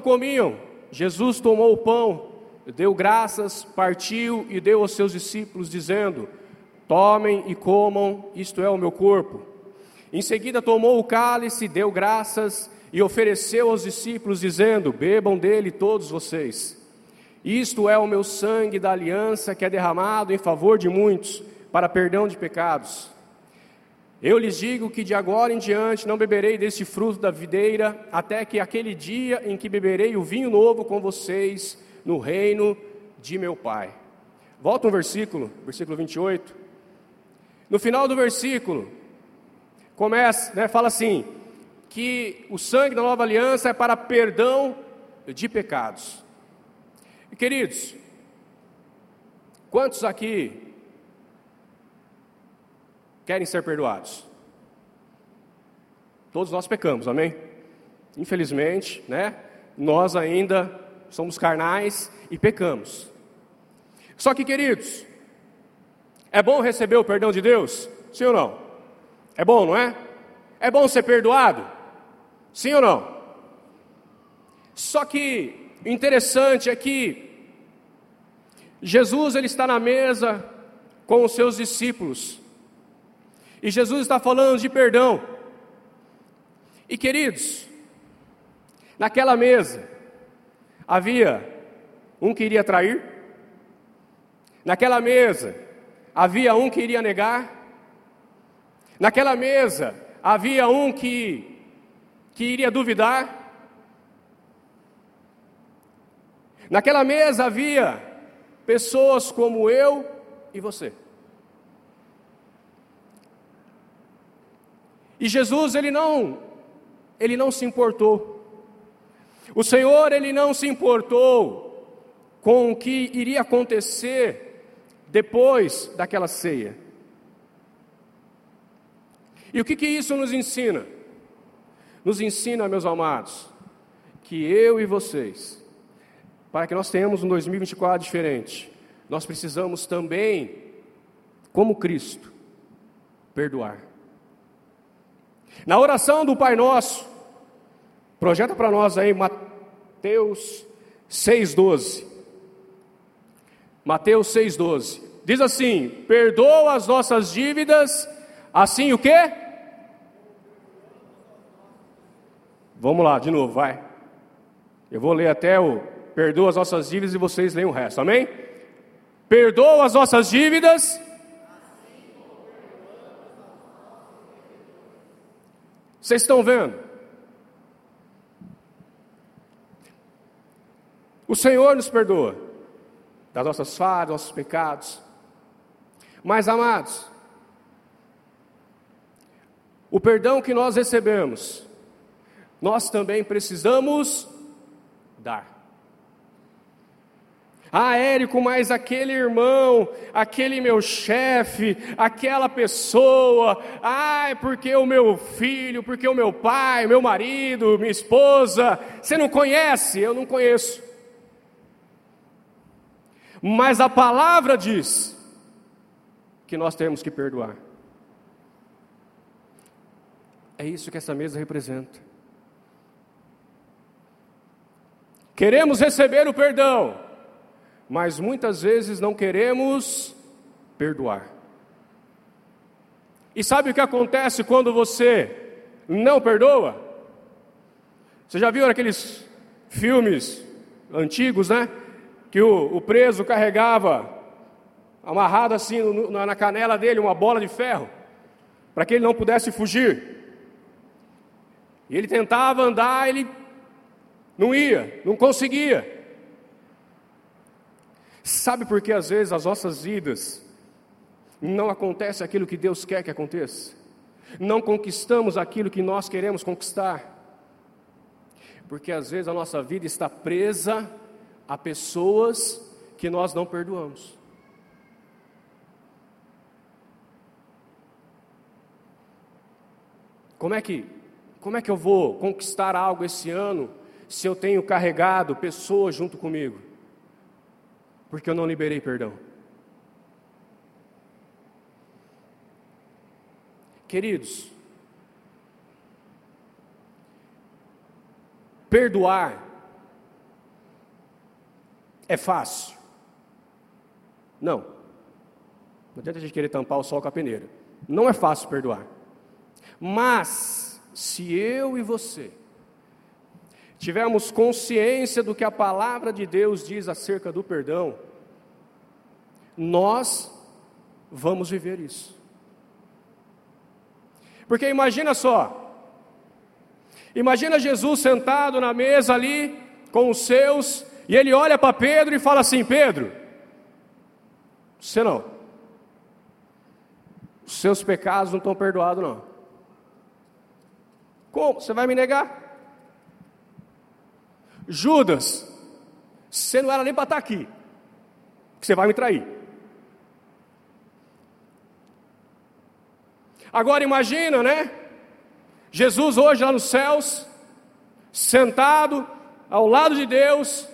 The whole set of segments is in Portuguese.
comiam, Jesus tomou o pão, deu graças, partiu e deu aos seus discípulos, dizendo: Tomem e comam, isto é o meu corpo. Em seguida tomou o cálice, deu graças e ofereceu aos discípulos, dizendo: Bebam dele todos vocês. Isto é o meu sangue da aliança que é derramado em favor de muitos, para perdão de pecados. Eu lhes digo que de agora em diante não beberei deste fruto da videira, até que aquele dia em que beberei o vinho novo com vocês no reino de meu Pai. Volta um versículo, versículo 28. No final do versículo, começa, né, fala assim: que o sangue da nova aliança é para perdão de pecados. E, queridos, quantos aqui querem ser perdoados? Todos nós pecamos, amém? Infelizmente, né? Nós ainda somos carnais e pecamos. Só que, queridos, é bom receber o perdão de Deus? Sim ou não? É bom, não é? É bom ser perdoado? Sim ou não? Só que o interessante é que Jesus ele está na mesa com os seus discípulos. E Jesus está falando de perdão. E queridos, naquela mesa havia um que iria trair, naquela mesa havia um que iria negar, naquela mesa havia um que, que iria duvidar, naquela mesa havia pessoas como eu e você. E Jesus, ele não, ele não se importou. O Senhor, ele não se importou com o que iria acontecer depois daquela ceia. E o que, que isso nos ensina? Nos ensina, meus amados, que eu e vocês, para que nós tenhamos um 2024 diferente, nós precisamos também, como Cristo, perdoar. Na oração do Pai Nosso, projeta para nós aí Mateus 6,12. Mateus 6,12. Diz assim: perdoa as nossas dívidas, assim o quê? Vamos lá, de novo, vai. Eu vou ler até o perdoa as nossas dívidas e vocês leem o resto, amém? Perdoa as nossas dívidas Vocês estão vendo? O Senhor nos perdoa das nossas falhas, nossos pecados. Mas, amados, o perdão que nós recebemos, nós também precisamos dar. Ah, Érico, mas aquele irmão, aquele meu chefe, aquela pessoa, ah, porque o meu filho, porque o meu pai, meu marido, minha esposa, você não conhece? Eu não conheço. Mas a palavra diz que nós temos que perdoar. É isso que essa mesa representa. Queremos receber o perdão mas muitas vezes não queremos perdoar. E sabe o que acontece quando você não perdoa? Você já viu aqueles filmes antigos, né? Que o, o preso carregava amarrado assim no, na canela dele uma bola de ferro, para que ele não pudesse fugir. E ele tentava andar, ele não ia, não conseguia. Sabe por que às vezes as nossas vidas não acontece aquilo que Deus quer que aconteça? Não conquistamos aquilo que nós queremos conquistar? Porque às vezes a nossa vida está presa a pessoas que nós não perdoamos. Como é que como é que eu vou conquistar algo esse ano se eu tenho carregado pessoas junto comigo? Porque eu não liberei perdão. Queridos, perdoar É fácil? Não. Não adianta a gente querer tampar o sol com a peneira. Não é fácil perdoar. Mas, se eu e você tivermos consciência do que a palavra de Deus diz acerca do perdão, nós vamos viver isso. Porque imagina só, imagina Jesus sentado na mesa ali com os seus, e ele olha para Pedro e fala assim: Pedro, você não, os seus pecados não estão perdoados, não. Como? Você vai me negar? Judas, você não era nem para estar aqui, você vai me trair. Agora imagina, né? Jesus hoje lá nos céus, sentado ao lado de Deus,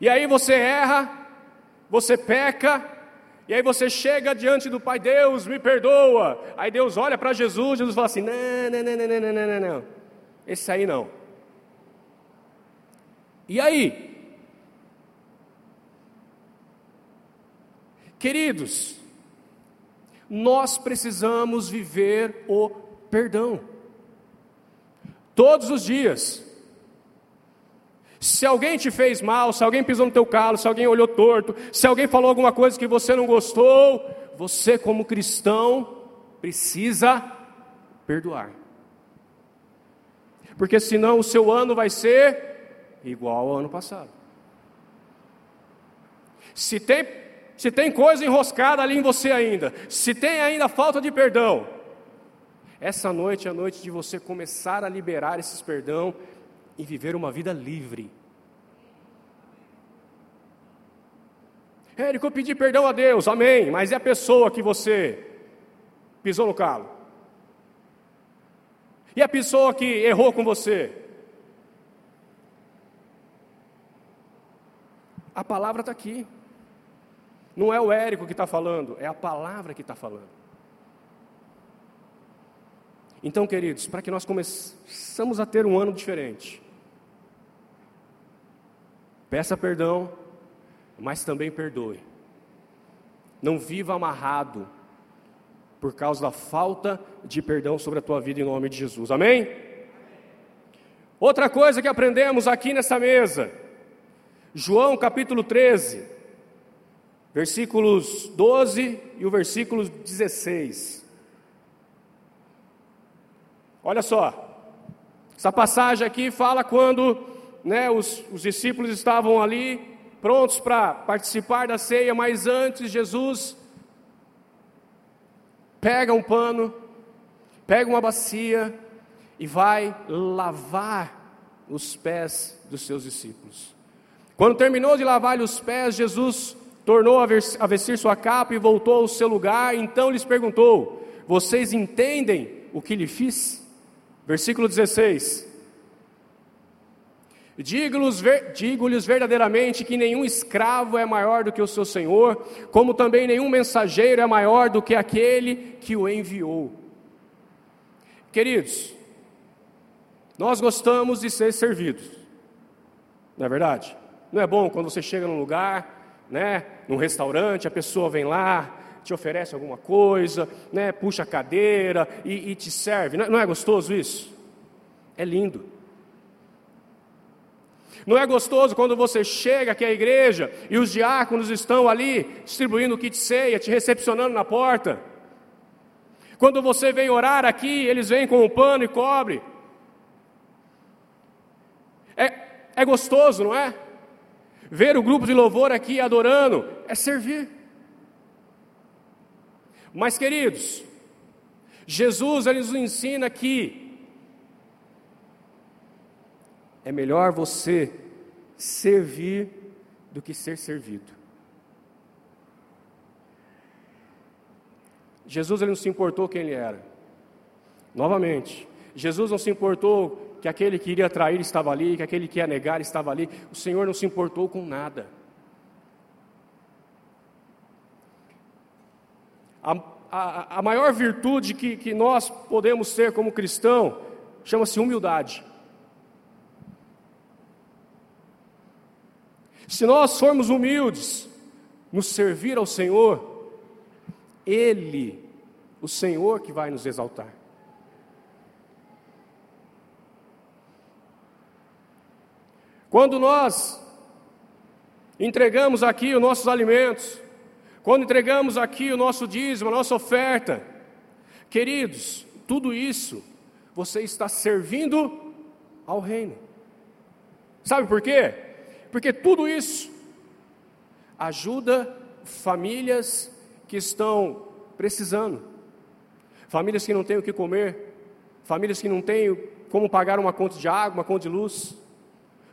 e aí você erra, você peca, e aí você chega diante do Pai, Deus me perdoa. Aí Deus olha para Jesus, Jesus fala assim: não, não, não, não, não, não, não, esse aí não. E aí? Queridos, nós precisamos viver o perdão. Todos os dias. Se alguém te fez mal, se alguém pisou no teu calo, se alguém olhou torto, se alguém falou alguma coisa que você não gostou, você como cristão precisa perdoar. Porque senão o seu ano vai ser igual ao ano passado. Se tem, se tem coisa enroscada ali em você ainda, se tem ainda falta de perdão, essa noite é a noite de você começar a liberar esses perdão e viver uma vida livre. Érico, eu pedi perdão a Deus, amém, mas é a pessoa que você pisou no calo? E a pessoa que errou com você? A palavra está aqui. Não é o Érico que está falando, é a palavra que está falando. Então, queridos, para que nós começamos a ter um ano diferente, peça perdão, mas também perdoe. Não viva amarrado por causa da falta de perdão sobre a tua vida em nome de Jesus. Amém? Outra coisa que aprendemos aqui nessa mesa, João capítulo 13, versículos 12 e o versículo 16. Olha só, essa passagem aqui fala quando né, os, os discípulos estavam ali prontos para participar da ceia, mas antes Jesus pega um pano, pega uma bacia e vai lavar os pés dos seus discípulos. Quando terminou de lavar-lhe os pés, Jesus tornou a vestir sua capa e voltou ao seu lugar. Então lhes perguntou: Vocês entendem o que lhe fiz? Versículo 16: Digo-lhes verdadeiramente que nenhum escravo é maior do que o seu senhor, como também nenhum mensageiro é maior do que aquele que o enviou. Queridos, nós gostamos de ser servidos, não é verdade? Não é bom quando você chega num lugar, né, num restaurante, a pessoa vem lá, te oferece alguma coisa, né, puxa a cadeira e, e te serve. Não é, não é gostoso isso? É lindo. Não é gostoso quando você chega aqui à igreja e os diáconos estão ali distribuindo o kit ceia, te recepcionando na porta. Quando você vem orar aqui, eles vêm com um pano e cobre. É, é gostoso, não é? Ver o grupo de louvor aqui adorando é servir. Mas, queridos, Jesus ele nos ensina que é melhor você servir do que ser servido. Jesus ele não se importou quem ele era. Novamente, Jesus não se importou que aquele que iria trair estava ali, que aquele que ia negar estava ali. O Senhor não se importou com nada. A, a, a maior virtude que, que nós podemos ter como cristão chama-se humildade. Se nós formos humildes, nos servir ao Senhor, Ele, o Senhor que vai nos exaltar. Quando nós entregamos aqui os nossos alimentos, quando entregamos aqui o nosso dízimo, a nossa oferta, queridos, tudo isso você está servindo ao reino. Sabe por quê? Porque tudo isso ajuda famílias que estão precisando, famílias que não têm o que comer, famílias que não têm como pagar uma conta de água, uma conta de luz,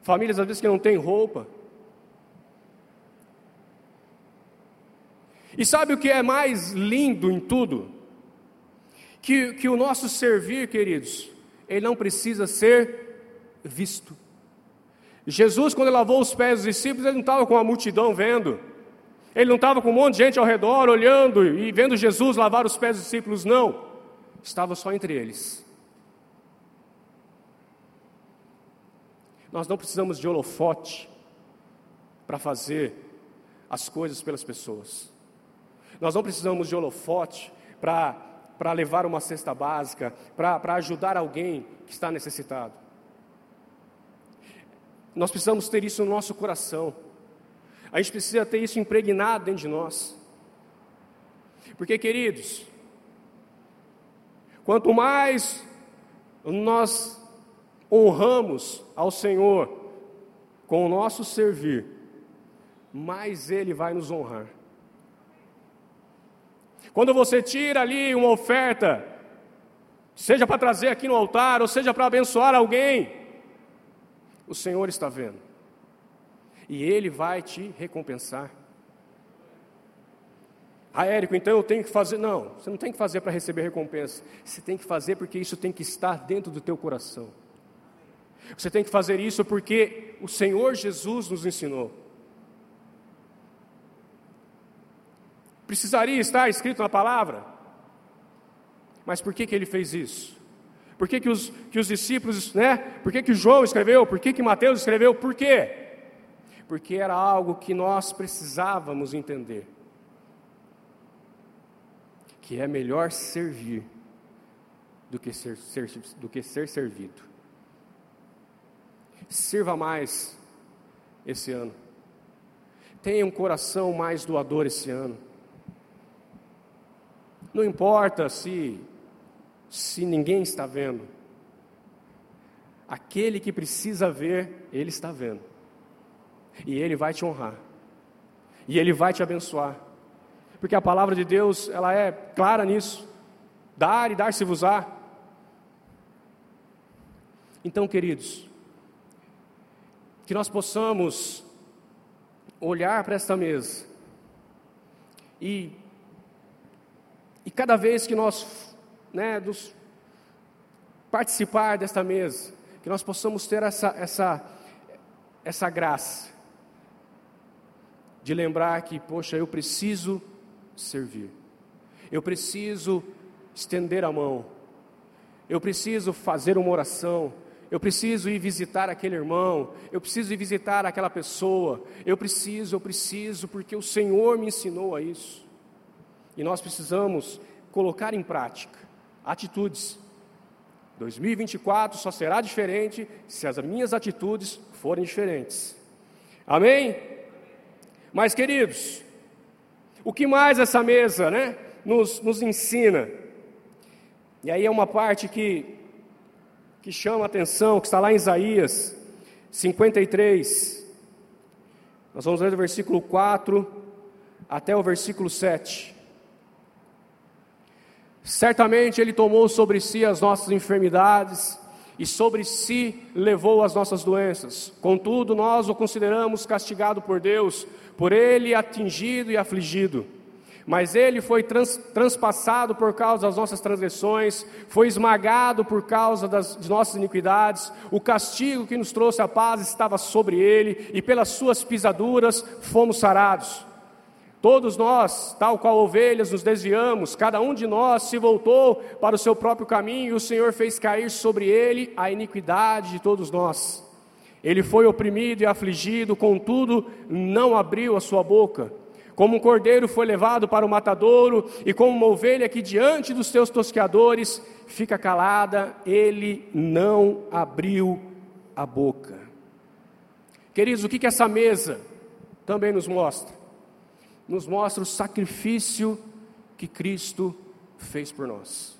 famílias às vezes que não têm roupa. E sabe o que é mais lindo em tudo? Que, que o nosso servir, queridos, ele não precisa ser visto. Jesus, quando lavou os pés dos discípulos, ele não estava com a multidão vendo, ele não estava com um monte de gente ao redor olhando e vendo Jesus lavar os pés dos discípulos, não, estava só entre eles. Nós não precisamos de holofote para fazer as coisas pelas pessoas. Nós não precisamos de holofote para levar uma cesta básica, para ajudar alguém que está necessitado. Nós precisamos ter isso no nosso coração. A gente precisa ter isso impregnado dentro de nós. Porque, queridos, quanto mais nós honramos ao Senhor com o nosso servir, mais Ele vai nos honrar. Quando você tira ali uma oferta, seja para trazer aqui no altar, ou seja para abençoar alguém, o Senhor está vendo, e Ele vai te recompensar. Ah, Érico, então eu tenho que fazer. Não, você não tem que fazer para receber recompensa. Você tem que fazer porque isso tem que estar dentro do teu coração. Você tem que fazer isso porque o Senhor Jesus nos ensinou. Precisaria estar escrito na palavra? Mas por que, que ele fez isso? Por que, que, os, que os discípulos, né? Por que, que João escreveu? Por que, que Mateus escreveu? Por quê? Porque era algo que nós precisávamos entender. Que é melhor servir do que ser, ser, do que ser servido. Sirva mais esse ano. Tenha um coração mais doador esse ano. Não importa se se ninguém está vendo. Aquele que precisa ver, ele está vendo. E ele vai te honrar. E ele vai te abençoar. Porque a palavra de Deus, ela é clara nisso. Dar e dar-se-vos-á. Então, queridos, que nós possamos olhar para esta mesa e e cada vez que nós né, dos, participar desta mesa, que nós possamos ter essa, essa, essa graça de lembrar que, poxa, eu preciso servir, eu preciso estender a mão, eu preciso fazer uma oração, eu preciso ir visitar aquele irmão, eu preciso ir visitar aquela pessoa, eu preciso, eu preciso, porque o Senhor me ensinou a isso. E nós precisamos colocar em prática atitudes. 2024 só será diferente se as minhas atitudes forem diferentes. Amém? Mas, queridos, o que mais essa mesa né, nos, nos ensina? E aí é uma parte que, que chama a atenção, que está lá em Isaías 53. Nós vamos ler do versículo 4 até o versículo 7. Certamente Ele tomou sobre si as nossas enfermidades e sobre si levou as nossas doenças. Contudo, nós o consideramos castigado por Deus, por Ele atingido e afligido. Mas Ele foi trans, transpassado por causa das nossas transgressões, foi esmagado por causa das nossas iniquidades. O castigo que nos trouxe a paz estava sobre Ele, e pelas Suas pisaduras fomos sarados. Todos nós, tal qual ovelhas, nos desviamos, cada um de nós se voltou para o seu próprio caminho, e o Senhor fez cair sobre ele a iniquidade de todos nós. Ele foi oprimido e afligido, contudo, não abriu a sua boca. Como um cordeiro foi levado para o matadouro, e como uma ovelha que diante dos seus tosqueadores fica calada, ele não abriu a boca. Queridos, o que, que essa mesa também nos mostra? Nos mostra o sacrifício que Cristo fez por nós.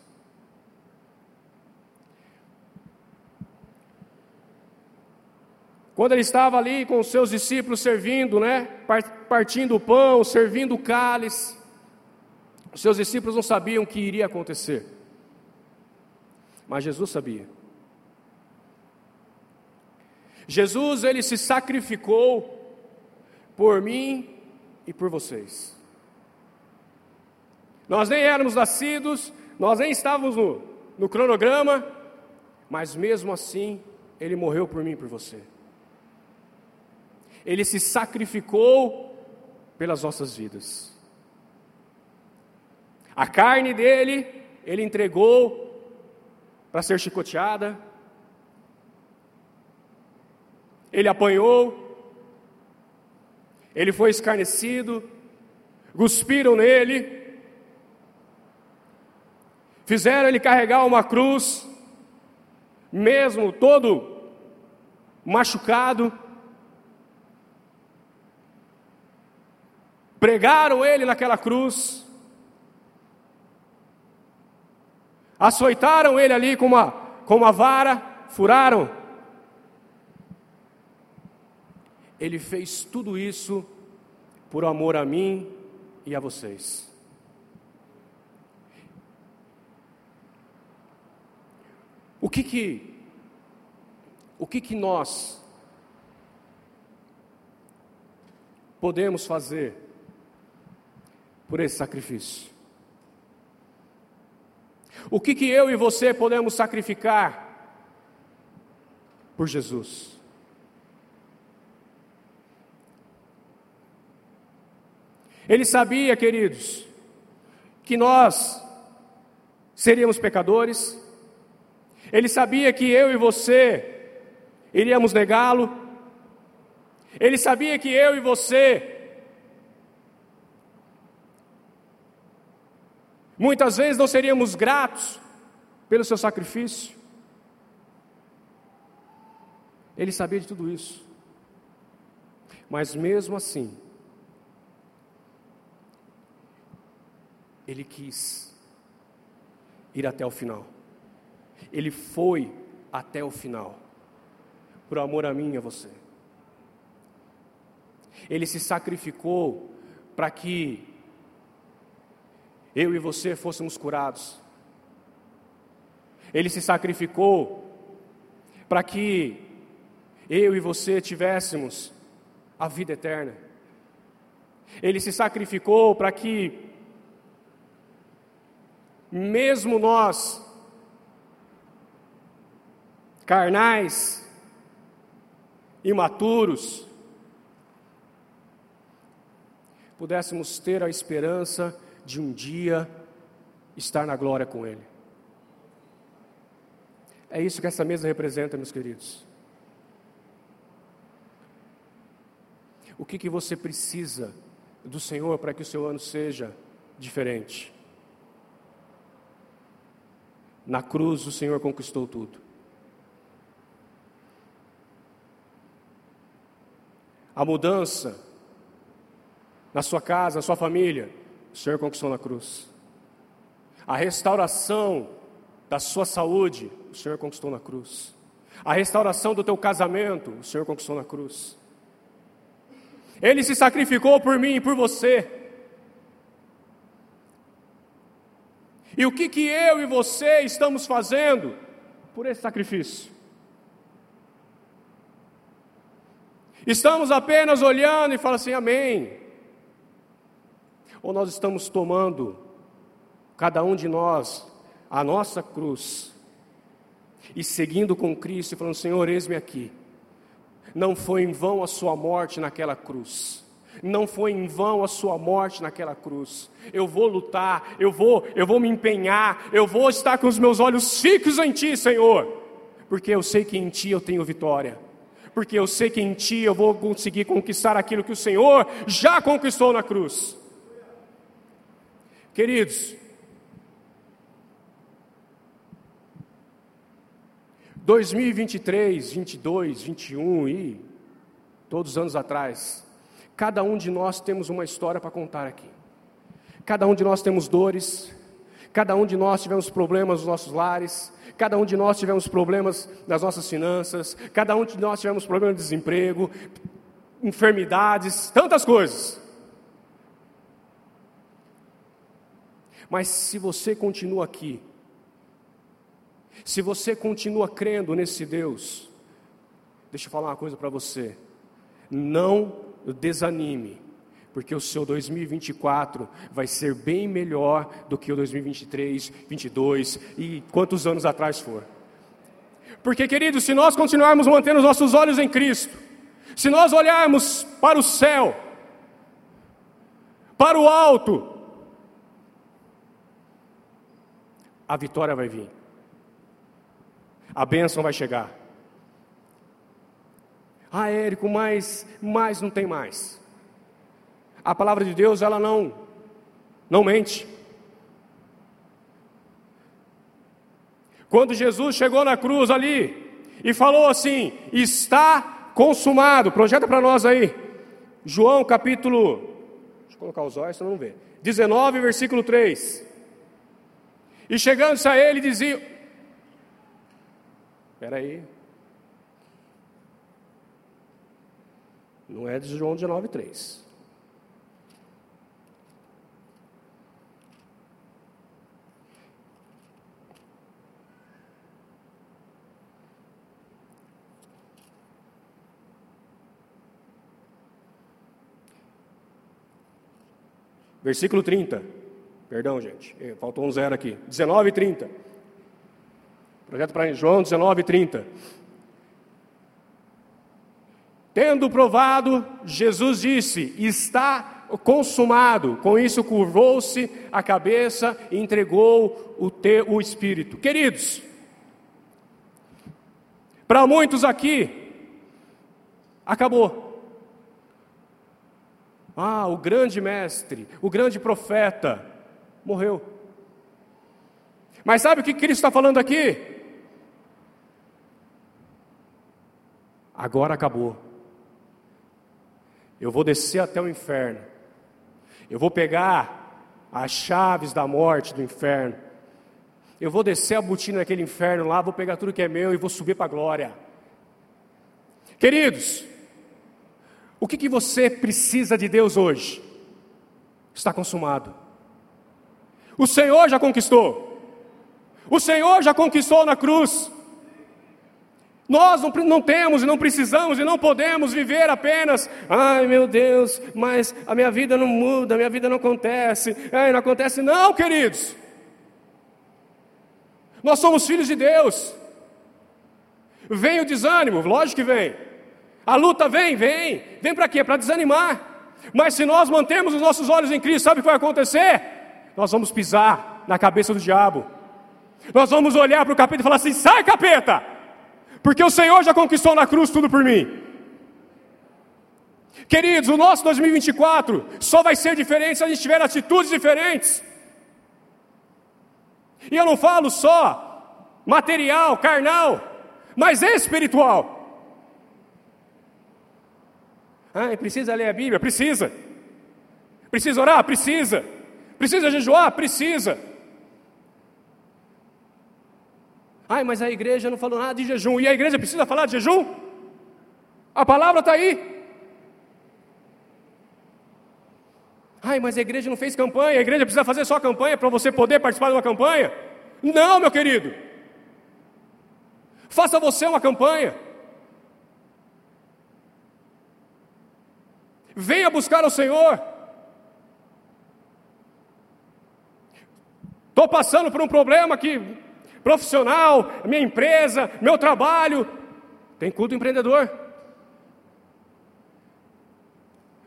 Quando ele estava ali com os seus discípulos servindo, né, partindo o pão, servindo o cálice, os seus discípulos não sabiam o que iria acontecer. Mas Jesus sabia. Jesus ele se sacrificou por mim e por vocês. Nós nem éramos nascidos, nós nem estávamos no, no cronograma, mas mesmo assim, Ele morreu por mim e por você. Ele se sacrificou pelas nossas vidas. A carne dele, Ele entregou para ser chicoteada. Ele apanhou, ele foi escarnecido, cuspiram nele, Fizeram ele carregar uma cruz, mesmo todo machucado. Pregaram ele naquela cruz. Açoitaram ele ali com uma, com uma vara, furaram. Ele fez tudo isso por amor a mim e a vocês. O que que o que que nós podemos fazer por esse sacrifício? O que que eu e você podemos sacrificar por Jesus? Ele sabia, queridos, que nós seríamos pecadores, ele sabia que eu e você iríamos negá-lo. Ele sabia que eu e você muitas vezes não seríamos gratos pelo seu sacrifício. Ele sabia de tudo isso. Mas mesmo assim, ele quis ir até o final. Ele foi até o final, por amor a mim e a você. Ele se sacrificou para que eu e você fôssemos curados. Ele se sacrificou para que eu e você tivéssemos a vida eterna. Ele se sacrificou para que, mesmo nós carnais, imaturos, pudéssemos ter a esperança de um dia estar na glória com Ele. É isso que essa mesa representa, meus queridos. O que, que você precisa do Senhor para que o seu ano seja diferente? Na cruz, o Senhor conquistou tudo. a mudança na sua casa, na sua família, o Senhor conquistou na cruz. A restauração da sua saúde, o Senhor conquistou na cruz. A restauração do teu casamento, o Senhor conquistou na cruz. Ele se sacrificou por mim e por você. E o que que eu e você estamos fazendo por esse sacrifício? Estamos apenas olhando e falando assim, amém. Ou nós estamos tomando, cada um de nós, a nossa cruz e seguindo com Cristo e falando: Senhor, eis-me aqui. Não foi em vão a sua morte naquela cruz. Não foi em vão a sua morte naquela cruz. Eu vou lutar, eu vou, eu vou me empenhar, eu vou estar com os meus olhos fixos em ti, Senhor, porque eu sei que em ti eu tenho vitória porque eu sei que em Ti eu vou conseguir conquistar aquilo que o Senhor já conquistou na cruz. Queridos, 2023, 22, 21 e todos os anos atrás, cada um de nós temos uma história para contar aqui. Cada um de nós temos dores, cada um de nós tivemos problemas nos nossos lares, cada um de nós tivemos problemas nas nossas finanças, cada um de nós tivemos problemas de desemprego, enfermidades, tantas coisas. Mas se você continua aqui, se você continua crendo nesse Deus, deixa eu falar uma coisa para você, não desanime, porque o seu 2024 vai ser bem melhor do que o 2023, 22 e quantos anos atrás for. Porque, queridos, se nós continuarmos mantendo os nossos olhos em Cristo, se nós olharmos para o céu, para o alto, a vitória vai vir, a bênção vai chegar. Ah, Érico, mas, mas não tem mais a palavra de Deus ela não não mente. Quando Jesus chegou na cruz ali e falou assim: "Está consumado". Projeta para nós aí. João capítulo Deixa eu colocar os olhos, senão não vê. 19, versículo 3. E chegando-se a ele dizia Espera aí. Não é de João 19, 3. Versículo 30. Perdão, gente. Eh, faltou um zero aqui. 19 e 30. Projeto para João 19 e 30. Tendo provado, Jesus disse: Está consumado. Com isso, curvou-se a cabeça e entregou o, te, o Espírito. Queridos, para muitos aqui, acabou. Ah, o grande mestre, o grande profeta, morreu. Mas sabe o que Cristo está falando aqui? Agora acabou. Eu vou descer até o inferno. Eu vou pegar as chaves da morte do inferno. Eu vou descer a botina daquele inferno lá, vou pegar tudo que é meu e vou subir para a glória. Queridos, o que, que você precisa de Deus hoje? Está consumado. O Senhor já conquistou. O Senhor já conquistou na cruz. Nós não, não, temos e não precisamos e não podemos viver apenas, ai meu Deus, mas a minha vida não muda, a minha vida não acontece, ai, não acontece, não, queridos. Nós somos filhos de Deus. Vem o desânimo, lógico que vem. A luta vem, vem. Vem para quê? Para desanimar. Mas se nós mantemos os nossos olhos em Cristo, sabe o que vai acontecer? Nós vamos pisar na cabeça do diabo. Nós vamos olhar para o capeta e falar assim: sai, capeta! Porque o Senhor já conquistou na cruz tudo por mim. Queridos, o nosso 2024 só vai ser diferente se a gente tiver atitudes diferentes. E eu não falo só material, carnal, mas espiritual. Ah, precisa ler a Bíblia? Precisa. Precisa orar? Precisa. Precisa jejuar? Precisa. Ai, mas a igreja não falou nada de jejum. E a igreja precisa falar de jejum? A palavra está aí. Ai, mas a igreja não fez campanha. A igreja precisa fazer só campanha para você poder participar de uma campanha? Não, meu querido. Faça você uma campanha. Venha buscar o Senhor. Estou passando por um problema aqui, profissional, minha empresa, meu trabalho. Tem culto empreendedor.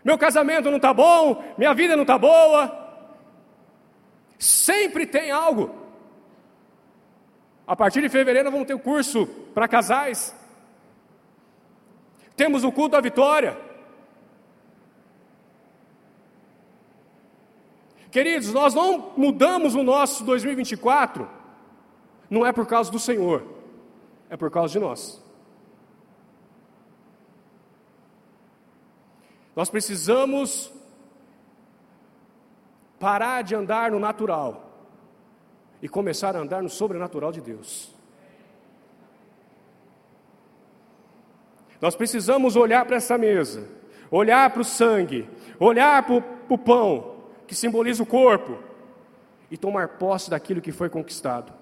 Meu casamento não está bom, minha vida não está boa. Sempre tem algo. A partir de fevereiro vamos ter o um curso para casais. Temos o culto da vitória. Queridos, nós não mudamos o nosso 2024, não é por causa do Senhor, é por causa de nós. Nós precisamos parar de andar no natural e começar a andar no sobrenatural de Deus. Nós precisamos olhar para essa mesa, olhar para o sangue, olhar para o pão, que simboliza o corpo, e tomar posse daquilo que foi conquistado.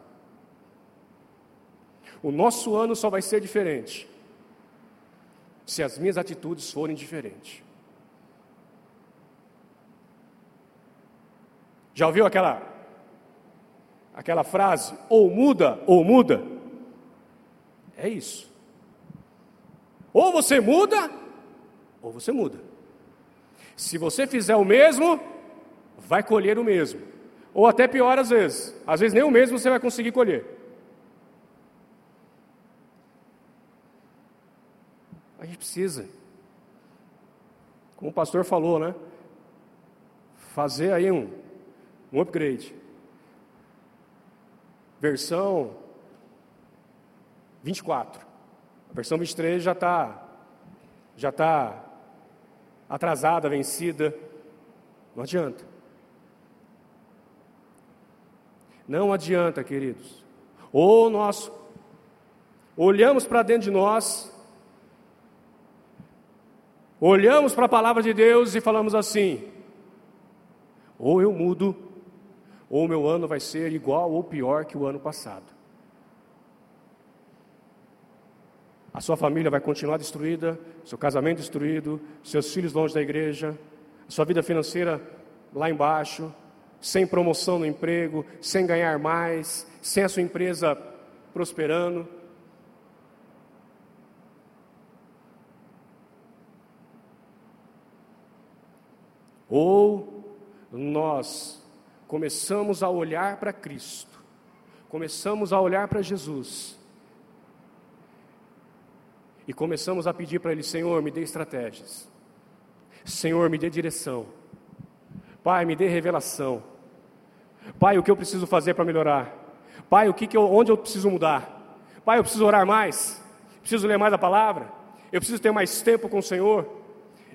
O nosso ano só vai ser diferente se as minhas atitudes forem diferentes. Já ouviu aquela aquela frase ou muda ou muda? É isso. Ou você muda ou você muda. Se você fizer o mesmo, vai colher o mesmo. Ou até pior às vezes. Às vezes nem o mesmo você vai conseguir colher. A gente precisa, como o pastor falou, né? Fazer aí um, um upgrade. Versão 24. A versão 23 já está já tá atrasada, vencida. Não adianta. Não adianta, queridos. Ou nós olhamos para dentro de nós, olhamos para a palavra de Deus e falamos assim: ou eu mudo, ou meu ano vai ser igual ou pior que o ano passado. A sua família vai continuar destruída, seu casamento destruído, seus filhos longe da igreja, sua vida financeira lá embaixo, sem promoção no emprego, sem ganhar mais, sem a sua empresa prosperando. Ou nós começamos a olhar para Cristo, começamos a olhar para Jesus e começamos a pedir para Ele: Senhor, me dê estratégias, Senhor, me dê direção. Pai, me dê revelação. Pai, o que eu preciso fazer para melhorar? Pai, o que, que eu, onde eu preciso mudar? Pai, eu preciso orar mais. Preciso ler mais a palavra. Eu preciso ter mais tempo com o Senhor.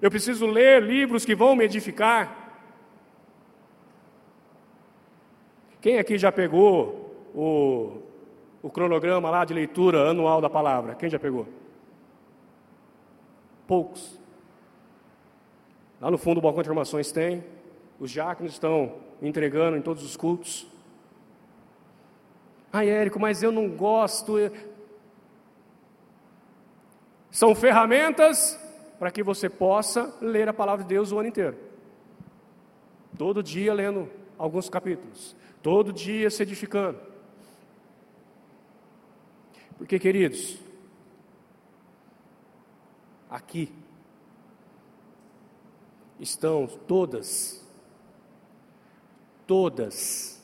Eu preciso ler livros que vão me edificar. Quem aqui já pegou o, o cronograma lá de leitura anual da palavra? Quem já pegou? Poucos. Lá no fundo do balcão de informações tem. Os diáconos estão entregando em todos os cultos. Ai, Érico, mas eu não gosto. São ferramentas para que você possa ler a palavra de Deus o ano inteiro. Todo dia lendo alguns capítulos. Todo dia se edificando. Porque, queridos, aqui estão todas todas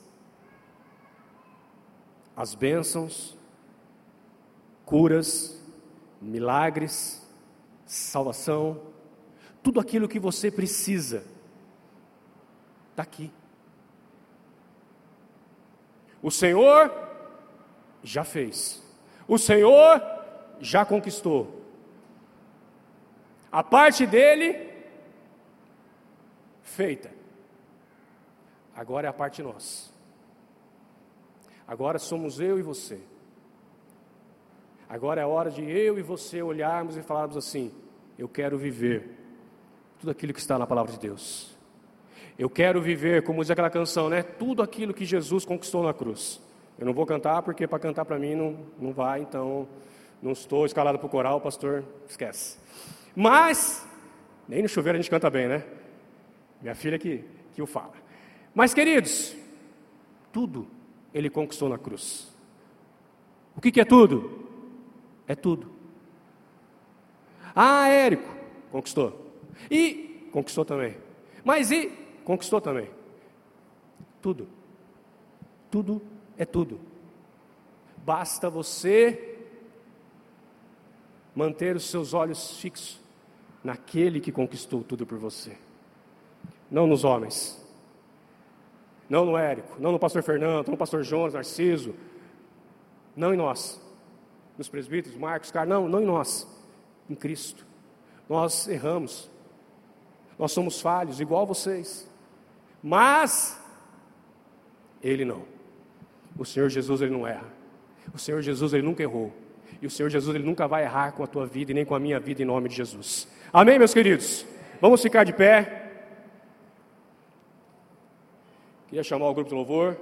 as bênçãos, curas, milagres, salvação, tudo aquilo que você precisa, está aqui. O Senhor já fez, o Senhor já conquistou. A parte dele, feita. Agora é a parte nossa. Agora somos eu e você. Agora é a hora de eu e você olharmos e falarmos assim: eu quero viver tudo aquilo que está na palavra de Deus. Eu quero viver, como diz aquela canção, né? Tudo aquilo que Jesus conquistou na cruz. Eu não vou cantar porque para cantar para mim não, não vai, então não estou escalado para o coral, pastor, esquece. Mas, nem no chuveiro a gente canta bem, né? Minha filha que, que o fala. Mas, queridos, tudo ele conquistou na cruz. O que, que é tudo? É tudo. Ah, Érico, conquistou. E conquistou também. Mas e conquistou também. Tudo. Tudo é tudo. Basta você manter os seus olhos fixos naquele que conquistou tudo por você. Não nos homens, não no Érico, não no pastor Fernando, não no pastor Jonas, Narciso, não em nós, nos presbíteros, Marcos, Carlos, não, não em nós, em Cristo. Nós erramos, nós somos falhos, igual vocês, mas Ele não. O Senhor Jesus, Ele não erra. O Senhor Jesus, Ele nunca errou. E o Senhor Jesus, Ele nunca vai errar com a tua vida e nem com a minha vida, em nome de Jesus. Amém, meus queridos? Vamos ficar de pé. Queria chamar o grupo de louvor.